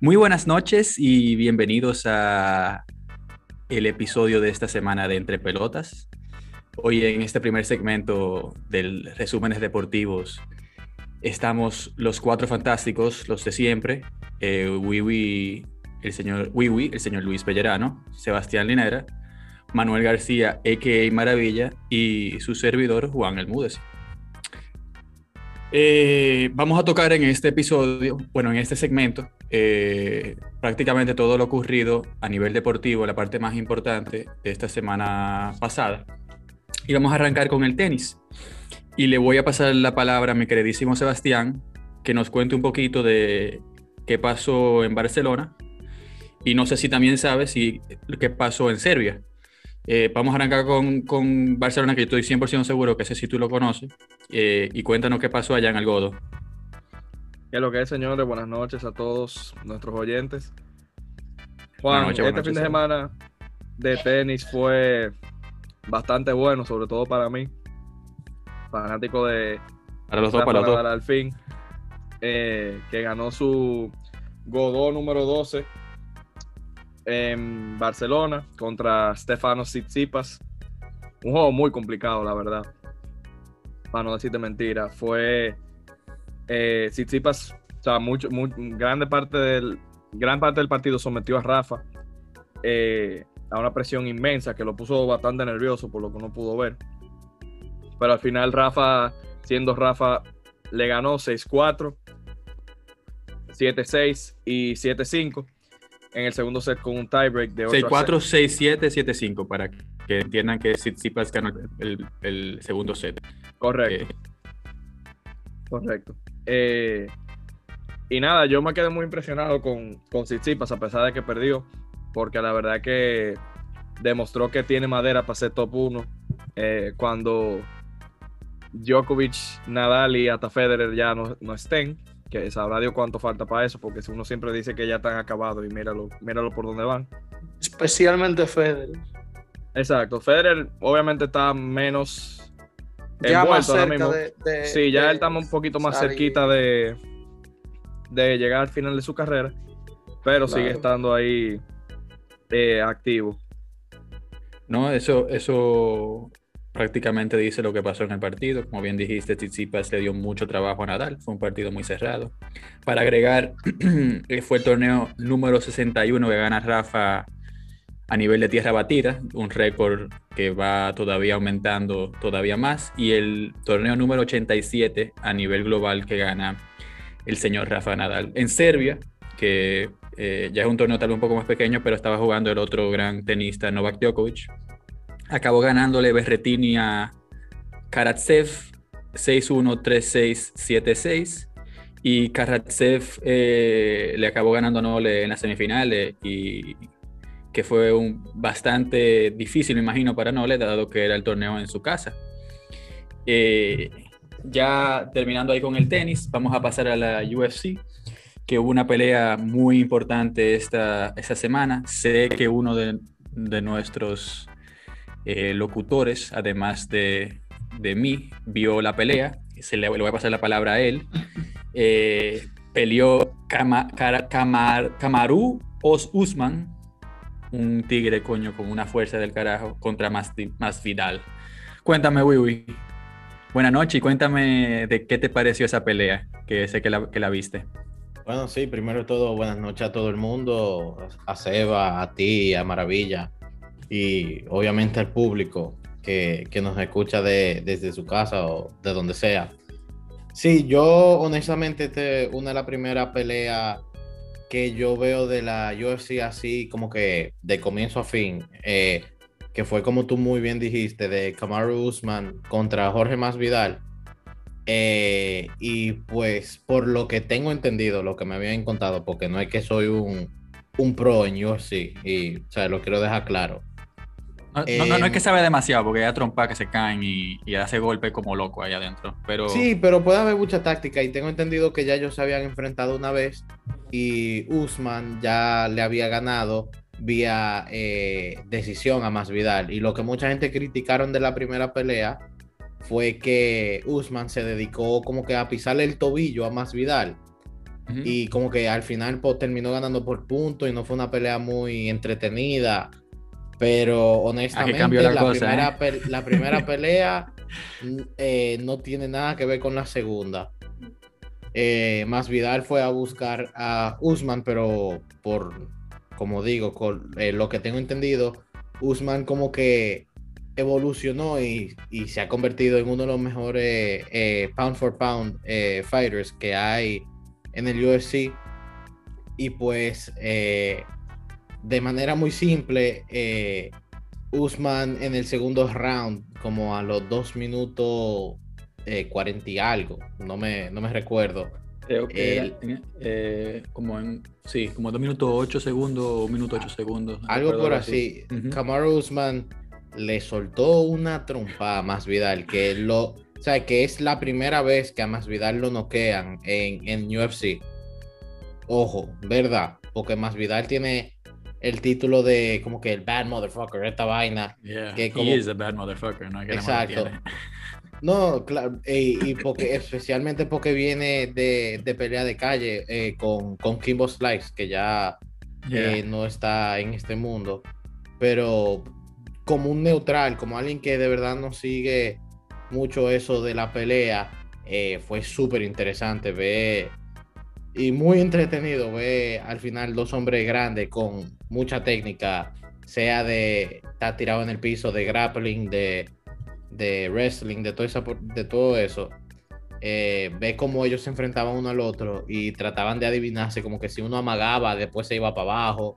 Muy buenas noches y bienvenidos a el episodio de esta semana de Entre Pelotas. Hoy en este primer segmento del resúmenes deportivos estamos los cuatro fantásticos, los de siempre, eh, Wiwi, el señor Wiwi, el señor Luis Pellerano, Sebastián Linera, Manuel García, a.k.a. Maravilla, y su servidor Juan Elmúdez. Eh, vamos a tocar en este episodio, bueno, en este segmento, eh, prácticamente todo lo ocurrido a nivel deportivo, la parte más importante de esta semana pasada. Y vamos a arrancar con el tenis. Y le voy a pasar la palabra a mi queridísimo Sebastián, que nos cuente un poquito de qué pasó en Barcelona. Y no sé si también sabe si qué pasó en Serbia. Eh, vamos a arrancar con, con, Barcelona, que estoy 100% seguro que ese sí tú lo conoces. Eh, y cuéntanos qué pasó allá en el Godo. ¿Qué es lo que es, señores? Buenas noches a todos nuestros oyentes. Juan, este fin de semana de tenis fue bastante bueno, sobre todo para mí. Fanático de. Para los dos, para los dos. Al fin. Eh, que ganó su Godó número 12 en Barcelona contra Stefano Tsitsipas. Un juego muy complicado, la verdad. Para no decirte mentira. Fue eh, Tsitsipas, o sea, mucho, grande parte del, gran parte del partido sometió a Rafa eh, a una presión inmensa que lo puso bastante nervioso por lo que no pudo ver. Pero al final Rafa, siendo Rafa, le ganó 6-4, 7-6 y 7-5 en el segundo set con un tiebreak de 8 6-4, 6-7, 7-5 para que entiendan que Tsitsipas ganó el, el, segundo set. Correcto. Eh, Correcto. Eh, y nada, yo me quedé muy impresionado con, con Tsitsipas a pesar de que perdió, porque la verdad que demostró que tiene madera para ser top 1 eh, cuando Djokovic, Nadal y hasta Federer ya no, no estén que sabrá Dios cuánto falta para eso, porque si uno siempre dice que ya están acabados y míralo, míralo por dónde van. Especialmente Federer. Exacto, Federer obviamente está menos ya más cerca De, sí, ya él está un poquito más cerquita de, de llegar al final de su carrera, pero sigue estando ahí eh, activo. No, eso, eso prácticamente dice lo que pasó en el partido. Como bien dijiste, Tsitsipas le dio mucho trabajo a Nadal. Fue un partido muy cerrado. Para agregar, fue el torneo número 61 que gana Rafa a nivel de tierra batida, un récord que va todavía aumentando todavía más. Y el torneo número 87 a nivel global que gana el señor Rafa Nadal. En Serbia, que eh, ya es un torneo tal vez un poco más pequeño, pero estaba jugando el otro gran tenista Novak Djokovic acabó ganándole Berretini a Karatsev 6-1, 3-6, 7-6. Y Karatsev eh, le acabó ganando Nole en las semifinales y que fue un, bastante difícil, imagino, para Nole, dado que era el torneo en su casa. Eh, ya terminando ahí con el tenis, vamos a pasar a la UFC, que hubo una pelea muy importante esta, esta semana. Sé que uno de, de nuestros eh, locutores, además de, de, mí, vio la pelea. Se le, voy a pasar la palabra a él. Eh, peleó Kamaru Os Usman, un tigre coño con una fuerza del carajo, contra más, más Vidal. Cuéntame, Wiwi. Buenas noches y cuéntame de qué te pareció esa pelea, que sé que la, que la viste. Bueno, sí, primero de todo, buenas noches a todo el mundo, a Seba, a ti, a Maravilla y obviamente al público que, nos escucha desde su casa o de donde sea. Sí, yo honestamente este, una de las primeras peleas que yo veo de la UFC así como que de comienzo a fin, eh, que fue como tú muy bien dijiste, de Kamaru Usman contra Jorge Masvidal. Eh, y pues por lo que tengo entendido, lo que me habían contado, porque no es que soy un, un pro en UFC, y o sea, lo quiero dejar claro. No, no, no, es que sabe demasiado, porque hay trompa que se caen y, y, hace golpe como loco ahí adentro. Pero... Sí, pero puede haber mucha táctica y tengo entendido que ya ellos se habían enfrentado una vez y Usman ya le había ganado vía eh, decisión a Masvidal. Y lo que mucha gente criticaron de la primera pelea fue que Usman se dedicó como que a pisarle el tobillo a Masvidal y como que al final pues, terminó ganando por puntos y no fue una pelea muy entretenida. Pero honestamente, la, la, primera, ¿eh? la, primera, pelea eh, no tiene nada que ver con la segunda. Eh, Más Vidal fue a buscar a Usman, pero por, como digo, con lo que tengo entendido, Usman como que evolucionó y, se ha convertido en uno de los mejores pound for pound fighters que hay en el UFC. Y pues eh, de manera muy simple, eh, Usman en el segundo round, como a los dos minutos eh, cuarenta y algo, no me, no me recuerdo. Creo que eh, como en, sí, como dos minutos ocho segundos o minuto ocho segundos. Algo por así. Uh Usman le soltó una trompa a Más Vidal, que lo, o sea, que es la primera vez que a Más Vidal lo noquean en, en UFC. Ojo, verdad, porque Más Vidal tiene el título de como que el bad motherfucker, esta vaina. que como... he is a bad motherfucker, ¿no? Exacto. No, claro, y, porque, especialmente porque viene de, de pelea de calle eh, con, con Kimbo Slice, que ya eh, no está en este mundo. Pero como un neutral, como alguien que de verdad no sigue mucho eso de la pelea, eh, fue súper interesante ver y muy entretenido ver al final dos hombres grandes con mucha técnica, sea de estar tirado en el piso, de grappling, de, de wrestling, de todo, eso, de todo eso. Eh, ve cómo ellos se enfrentaban uno al otro y trataban de adivinarse, como que si uno amagaba, después se iba para abajo.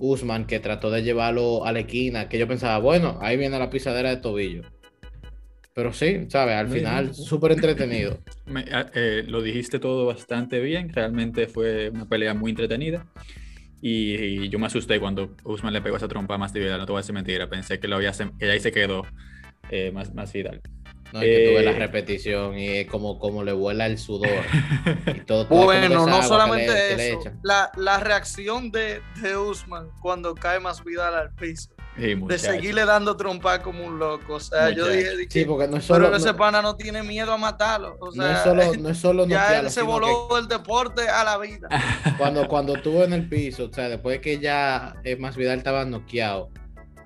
Usman, que trató de llevarlo a la esquina, que yo pensaba, bueno, ahí viene la pisadera de tobillo pero sí, ¿sabes? Al final, súper entretenido. Ah, eh, lo dijiste todo bastante bien. Realmente fue una pelea muy entretenida. Y, yo me asusté cuando Usman le pegó esa trompa más Vidal. No te voy a decir mentira. Pensé que, lo había, que ahí se quedó eh, más, más Vidal. No, es que tuve la eh, repetición y es como, como le vuela el sudor. Y todo, bueno, no solamente eso. La, la, reacción de, de Usman cuando cae más Vidal al piso de seguirle dando trompa como un loco. O sea, yo dije, sí, porque no es solo, pero ese pana no tiene miedo a matarlo. O sea, no es solo, no es solo ya él se voló el deporte a la vida. Cuando, cuando estuvo en el piso, o sea, después que ya eh, Más Vidal estaba noqueado,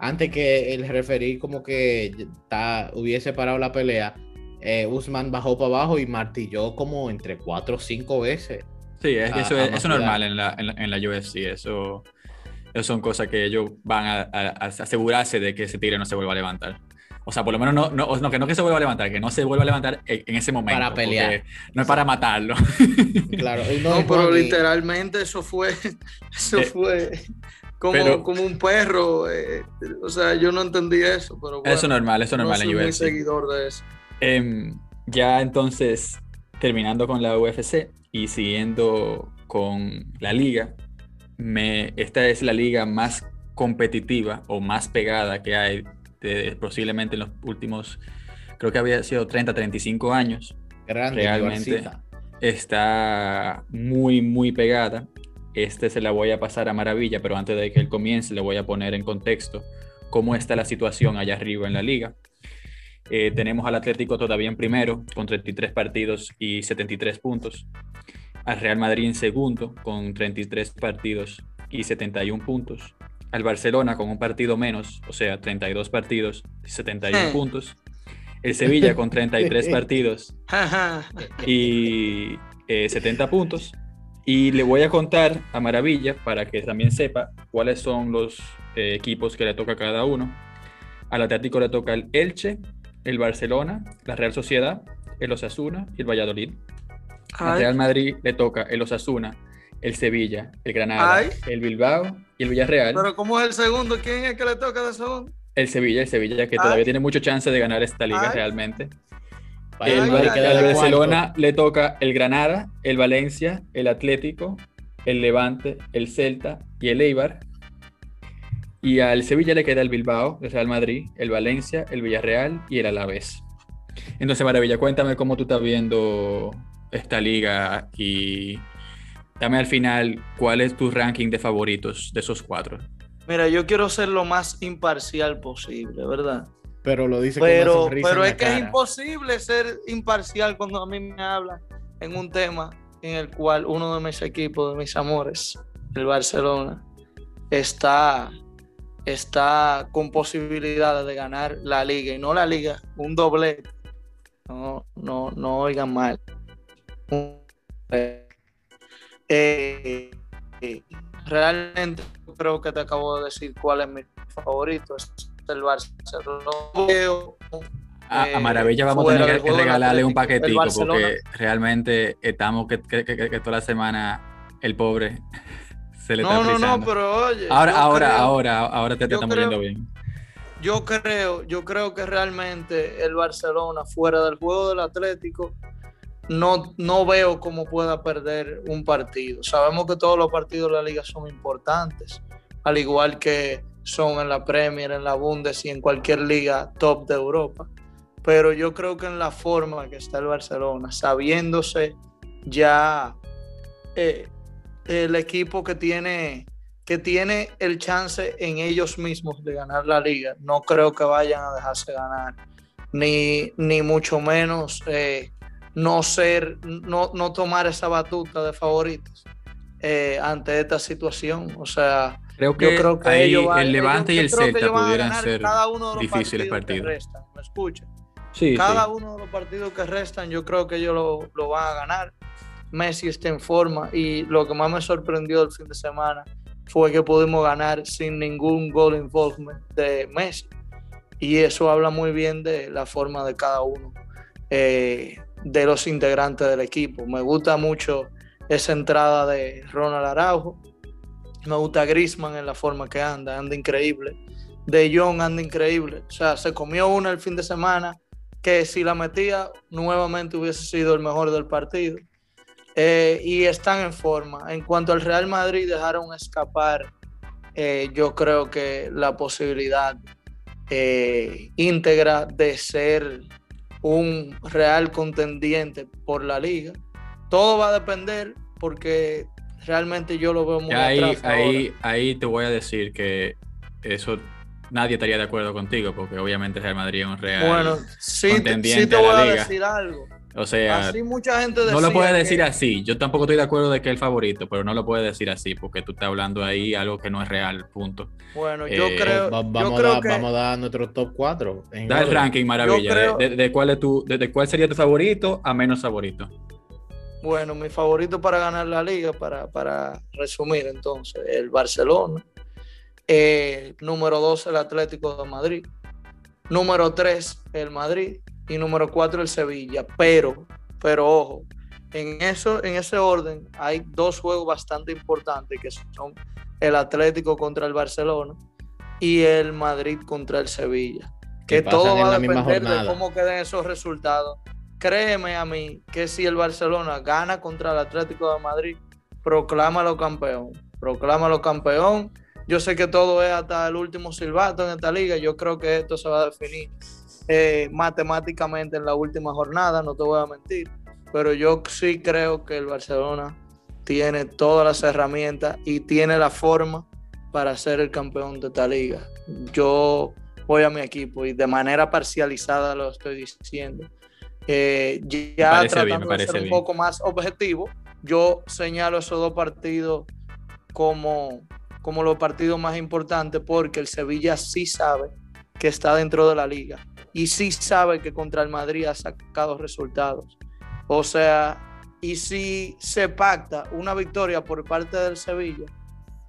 antes que el referí como que está, hubiese parado la pelea, eh, Usman bajó para abajo y martilló como entre cuatro o cinco veces. Sí, es, eso, es, eso normal en la, en, la, en la UFC, eso son cosas que ellos van a, asegurarse de que ese tigre no se vuelva a levantar. O sea, por lo menos no, no, que no que se vuelva a levantar, que no se vuelva a levantar en, ese momento. Para pelear. No es para matarlo. Claro. No, pero literalmente eso fue, eso eh, fue como, como un perro. Eh, o sea, yo no entendí eso, pero Eso es normal, eso es normal no soy seguidor de eso. Em, ya entonces, terminando con la UFC y siguiendo con la liga, esta es la liga más competitiva o más pegada que hay posiblemente en los últimos, creo que había sido 30, 35 años. Realmente está muy, muy pegada. Este se la voy a pasar a Maravilla, pero antes de que él comience le voy a poner en contexto cómo está la situación allá arriba en la liga. Eh, tenemos al Atlético todavía en primero, con 33 partidos y 73 puntos al Real Madrid en segundo con 33 partidos y 71 puntos, al Barcelona con un partido menos, o sea, 32 partidos y 71 eh. puntos, el Sevilla con 33 partidos y 70 eh, puntos. Y le voy a contar a Maravilla para que también sepa cuáles son los eh, equipos que le toca a cada uno. Al Atlético le toca el Elche, el Barcelona, la Real Sociedad, el Osasuna y el Valladolid. Al Real Madrid le toca el Osasuna, el Sevilla, el Granada, el Bilbao y el Villarreal. Pero ¿cómo es el segundo? ¿Quién es que le toca de segundo? El Sevilla, el Sevilla, que todavía tiene mucho chance de ganar esta liga realmente. El, Barcelona le toca el Granada, el Valencia, el Atlético, el Levante, el Celta y el Eibar. Y al Sevilla le queda el Bilbao, el Real Madrid, el Valencia, el Villarreal y el Alavés. Entonces, Maravilla, cuéntame cómo tú estás viendo esta liga y dame al final cuál es tu ranking de favoritos de esos cuatro. Mira, yo quiero ser lo más imparcial posible, ¿verdad? Pero lo dice pero, con Pero es que es imposible ser imparcial cuando a mí me hablan en un tema en el cual uno de mis equipos, de mis amores, el Barcelona, está, está con posibilidades de ganar la liga y no la liga, un doble. No, no, no oigan mal. Eh, realmente creo que te acabo de decir cuál es mi favorito, es el Barcelona. A, a, Maravilla vamos a tener que regalarle un paquetito porque realmente estamos que, que, que, toda la semana el pobre se le está No, no, no, pero oye. Ahora, ahora, ahora, ahora te, te estamos viendo bien. Yo creo, yo creo que realmente el Barcelona fuera del juego del Atlético no, no veo cómo pueda perder un partido. Sabemos que todos los partidos de la liga son importantes, al igual que son en la Premier, en la Bundes y en cualquier liga top de Europa. Pero yo creo que en la forma que está el Barcelona, sabiéndose ya eh, el equipo que tiene, que tiene el chance en ellos mismos de ganar la liga, no creo que vayan a dejarse ganar, ni, ni mucho menos eh, no ser, no, no tomar esa batuta de favoritos eh, ante esta situación. O sea, creo que, creo que el Levante y el Celta pudieran ser difíciles partidos. Restan, ¿Me escuchan? cada uno de los partidos que restan, yo creo que ellos lo, lo, van a ganar. Messi está en forma y lo que más me sorprendió el fin de semana fue que pudimos ganar sin ningún gol involvement de Messi. Y eso habla muy bien de la forma de cada uno. Eh, de los integrantes del equipo. Me gusta mucho esa entrada de Ronald Araujo. Me gusta Grisman en la forma que anda, anda increíble. De Jong anda increíble. O sea, se comió una el fin de semana que si la metía nuevamente hubiese sido el mejor del partido. Eh, y están en forma. En cuanto al Real Madrid, dejaron escapar, eh, yo creo que la posibilidad eh, íntegra de ser un real contendiente por la liga. Todo va a depender porque realmente yo lo veo muy ahí, ahí, ahí te voy a decir que eso nadie estaría de acuerdo contigo porque obviamente Real Madrid es un real bueno, sí, contendiente sí te voy a, decir algo. O sea, mucha gente no lo puedes decir así. Yo tampoco estoy de acuerdo de que es el favorito, pero no lo puedes decir así porque tú estás hablando ahí algo que no es real, punto. Bueno, yo eh, creo, vamos, a, vamos, a, dar nuestro top 4. Da el ranking, maravilla. De, cuál es tu, de, cuál sería tu favorito a menos favorito. Bueno, mi favorito para ganar la liga, para, para resumir entonces, el Barcelona. Eh, número 2, el Atlético de Madrid. Número 3, el Madrid y número 4 el Sevilla. Pero, pero ojo, en, eso, en ese orden hay dos juegos bastante importantes que son el Atlético contra el Barcelona y el Madrid contra el Sevilla. Que todo va a depender de cómo queden esos resultados. Créeme a mí que si el Barcelona gana contra el Atlético de Madrid, proclámalo campeón. Proclámalo campeón. Yo sé que todo es hasta el último silbato en esta liga. Yo creo que esto se va a definir eh, matemáticamente en la última jornada, no te voy a mentir, pero yo sí creo que el Barcelona tiene todas las herramientas y tiene la forma para ser el campeón de esta liga. Yo voy a mi equipo y de manera parcializada lo estoy diciendo. Eh, ya tratando de ser un poco más objetivo, yo señalo esos dos partidos como, como los partidos más importantes porque el Sevilla sí sabe que está dentro de la liga y sí sabe que contra el Madrid ha sacado resultados. O sea, y si se pacta una victoria por parte del Sevilla,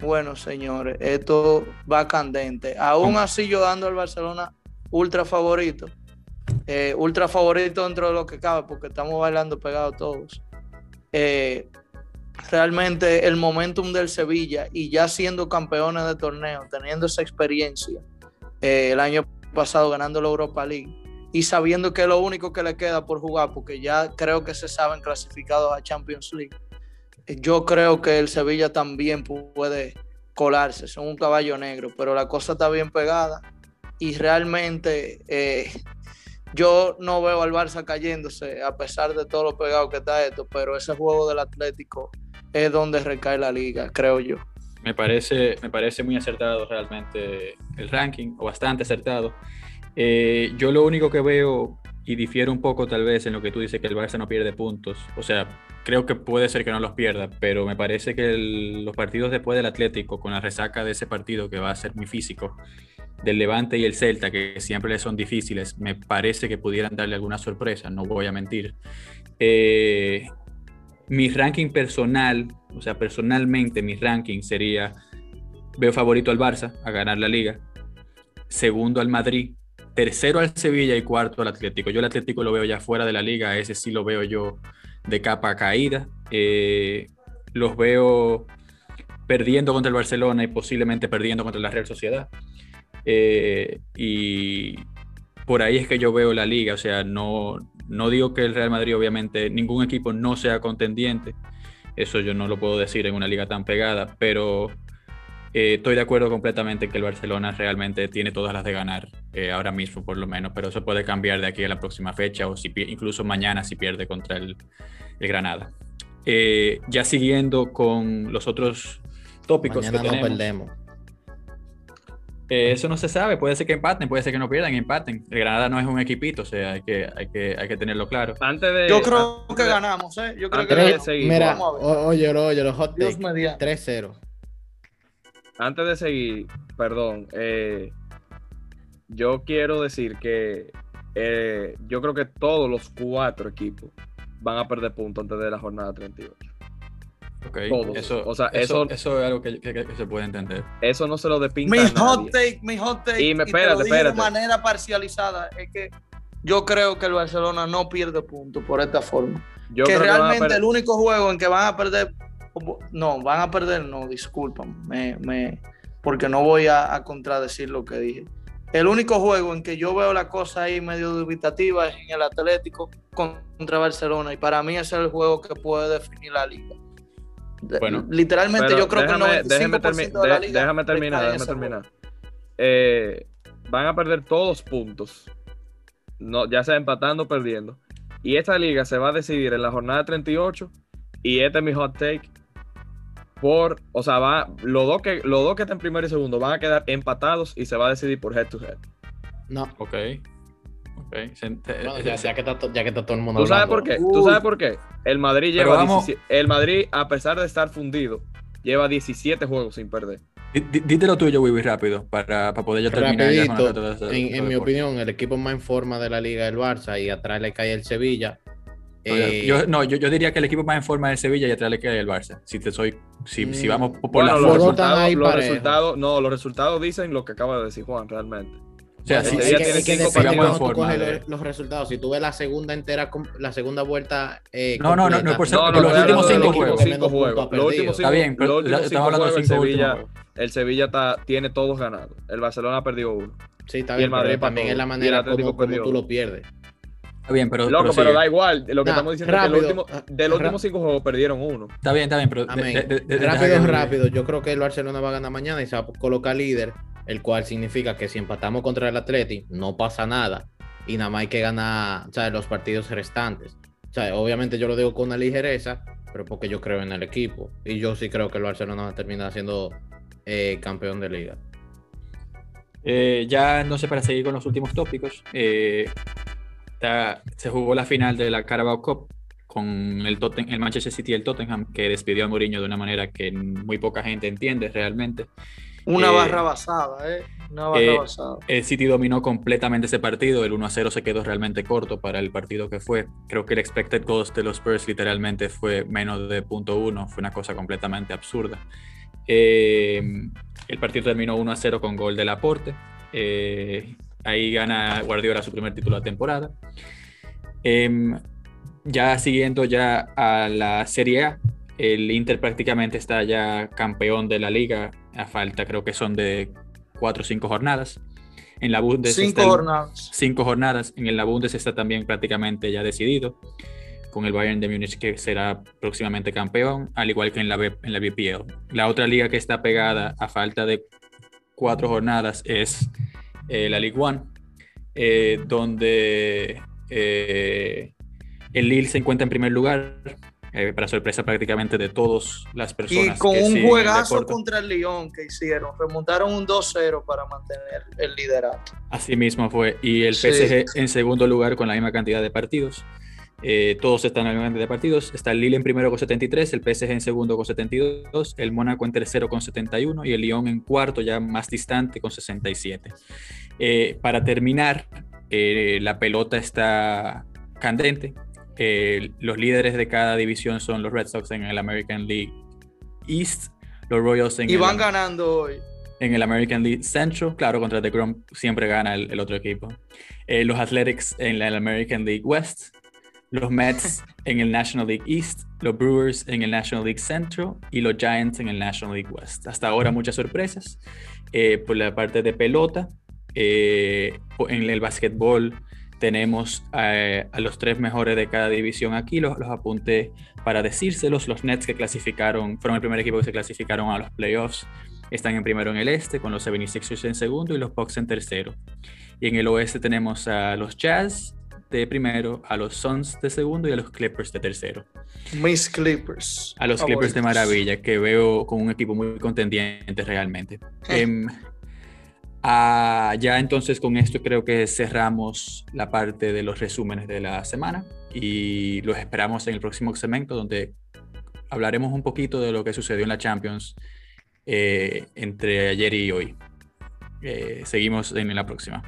bueno, señores, esto va candente. Aún así, yo dando al Barcelona ultra favorito, eh, ultra favorito dentro de lo que cabe, porque estamos bailando pegados todos. Eh, realmente el momentum del Sevilla y ya siendo campeones de torneo, teniendo esa experiencia eh, el año pasado ganando la Europa League y sabiendo que es lo único que le queda por jugar, porque ya creo que se saben clasificados a Champions League. Yo creo que el Sevilla también puede colarse, son un caballo negro, pero la cosa está bien pegada y realmente yo no veo al Barça cayéndose a pesar de todo lo pegado que está esto, pero ese juego del Atlético es donde recae la liga, creo yo. Me parece, me parece muy acertado realmente el ranking, o bastante acertado. Eh, yo lo único que veo y difiere un poco tal vez en lo que tú dices que el Barça no pierde puntos, o sea, creo que puede ser que no los pierda, pero me parece que los partidos después del Atlético, con la resaca de ese partido que va a ser muy físico, del Levante y el Celta, que siempre les son difíciles, me parece que pudieran darle alguna sorpresa, no voy a mentir. Eh, mi ranking personal, o sea, personalmente mi ranking sería, veo favorito al Barça a ganar la liga, segundo al Madrid, tercero al Sevilla y cuarto al Atlético. Yo el Atlético lo veo ya fuera de la liga, ese sí lo veo yo de capa caída. Eh, los veo perdiendo contra el Barcelona y posiblemente perdiendo contra la Real Sociedad. Eh, y por ahí es que yo veo la liga, o sea, no, no digo que el Real Madrid obviamente ningún equipo no sea contendiente, eso yo no lo puedo decir en una liga tan pegada, pero eh, estoy de acuerdo completamente que el Barcelona realmente tiene todas las de ganar eh, ahora mismo por lo menos, pero eso puede cambiar de aquí a la próxima fecha o si, incluso mañana si pierde contra el, el Granada. Eh, ya siguiendo con los otros tópicos Mañana que no tenemos. perdemos. Eh, eso no se sabe, puede ser que empaten, puede ser que no pierdan, empaten. El Granada no es un equipito, o sea, hay que, hay que, hay que tenerlo claro. Antes de. Yo creo antes que de- ganamos, ¿eh? Yo creo que antes de ganamos. seguir, Mira, Vamos a ver. o- oye, oye, los hot Dios takes, mediante. 3-0. Antes de seguir, perdón, eh, yo quiero decir que eh, yo creo que todos los cuatro equipos van a perder puntos antes de la jornada 38. Ok, Todos. Eso, O sea, eso, eso- eso es algo que, que- que se puede entender. Eso no se lo despinta Mi a hot take, mi hot take, Y me- te lo de manera parcializada, es que yo creo que el Barcelona no pierde puntos por esta forma. Yo que realmente el único juego en que van a perder, no, van a perder, no, disculpan, me, me- porque no voy a, a contradecir lo que dije. El único juego en que yo veo la cosa ahí medio dubitativa es en el Atlético contra Barcelona y para mí ese es el juego que puede definir la liga. Bueno. literalmente yo creo déjame, que el 95% déjame termi- de la de- liga déjame terminar, déjame terminar. Eh, van a perder todos puntos, no, ya sea empatando o perdiendo. Y esta liga se va a decidir en la jornada 38 y este es mi hot take. Por, o sea, va, los dos que los dos que están primero y segundo van a quedar empatados y se va a decidir por head to head. No. Ok. Ok. Se- te- Bueno, ya, ya que está, to- ya que está todo el mundo ¿Tú sabes hablando. por qué? ¿Tú sabes por qué? El Madrid lleva vamos- 17 el Madrid a pesar de estar fundido lleva 17 juegos sin perder. Di- di- Dite lo tuyo, Wiwi, rápido, para, para poder yo terminar. ya con de en, mi opinión, el equipo más en forma de la liga es el Barça y atrás le cae el Sevilla. Eh, Yo, no, yo, yo diría que el equipo más en forma es el Sevilla y atrás le queda el Barça. Si te soy, si, si Mm, vamos por Bueno, la los resultados, los resultados, no, los resultados dicen lo que acaba de decir Juan, realmente. O sea, el si, Sevilla si- que- en cuando tú coges los, los resultados. Si tú ves la segunda entera, la segunda vuelta. eh, No, no, no, no, por ser- No, los últimos cinco los últimos juegos. cinco ha Los perdido. Está bien, pero estamos cinco hablando de cinco Sevilla, juegos. el Sevilla está, tiene todos ganados. El Barcelona perdió uno. Sí, está y el bien, Madrid pero también empató, es la manera como, tú lo pierdes. Está bien, pero. Loco, pero da igual. Lo que Nah, estamos diciendo es que rápido, los últimos, de los últimos cinco juegos perdieron uno. Está bien, está bien, pero. de- Amén. de- de- de- rápido, rápido. Yo creo que el Barcelona va a ganar mañana y se va a colocar líder, el cual significa que si empatamos contra el Atleti, no pasa nada. Y nada más hay que ganar los partidos restantes. Obviamente yo lo digo con una ligereza, pero porque yo creo en el equipo. Y yo sí creo que el Barcelona va a terminar siendo eh, campeón de liga. Eh, ya no sé, para seguir con los últimos tópicos, eh, se jugó la final de la Carabao Cup con el, el Manchester City y el Tottenham, que despidió a Mourinho de una manera que muy poca gente entiende realmente. Una Eh, barra basada, ¿eh? Una barra eh, basada. El City dominó completamente ese partido, el 1 a 0 se quedó realmente corto para el partido que fue. Creo que el expected goals de los Spurs literalmente fue menos de punto uno, fue una cosa completamente absurda. Eh, el partido terminó 1 a 0 con gol de Laporte. Ahí gana Guardiola su primer título de temporada. Em, ya siguiendo ya a la Serie A, el Inter prácticamente está ya campeón de la liga, a falta creo que son de cuatro o cinco jornadas. En la Bundes Cinco está jornadas. cinco jornadas. En la Bundes está también prácticamente ya decidido, con el Bayern de Múnich que será próximamente campeón, al igual que en la, en la BPL. La otra liga que está pegada a falta de cuatro jornadas es eh, la Ligue One, eh, donde eh, el Lille se encuentra en primer lugar, eh, para sorpresa prácticamente de todas las Y personas. con que un el juegazo deporte. contra el Lyon que hicieron, remontaron un 2-0 para mantener el liderato. Así mismo fue. Y el Sí. PSG en segundo lugar con la misma cantidad de partidos. Eh, todos están en el de partidos. Está el Lille en primero con 73, el PSG en segundo con 72, el Mónaco en tercero con 71 y el Lyon en cuarto, ya más distante, con 67. Eh, para terminar, eh, la pelota está candente. Los líderes de cada división son los Red Sox en el American League East, los Royals en y van ganando hoy. En el American League Central, claro, contra The Grom siempre gana el, otro equipo. los Athletics en el American League West, los Mets en el National League East, los Brewers en el National League Central y los Giants en el National League West. Hasta ahora muchas sorpresas. Eh, por la parte de pelota, eh, en el básquetbol tenemos a los tres mejores de cada división aquí, los, los apunté para decírselos. Los Nets que clasificaron, fueron el primer equipo que se clasificaron a los playoffs, están en primero en el este, con los 76ers en segundo y los Bucks en tercero. Y en el oeste tenemos a los Jazz, de primero, a los Suns de segundo y a los Clippers de tercero. Mis Clippers. A los Clippers de maravilla, que veo con un equipo muy contendiente realmente. Eh. Em, ah, ya entonces con esto creo que cerramos la parte de los resúmenes de la semana y los esperamos en el próximo segmento donde hablaremos un poquito de lo que sucedió en la Champions eh, entre ayer y hoy. Eh, seguimos en la próxima.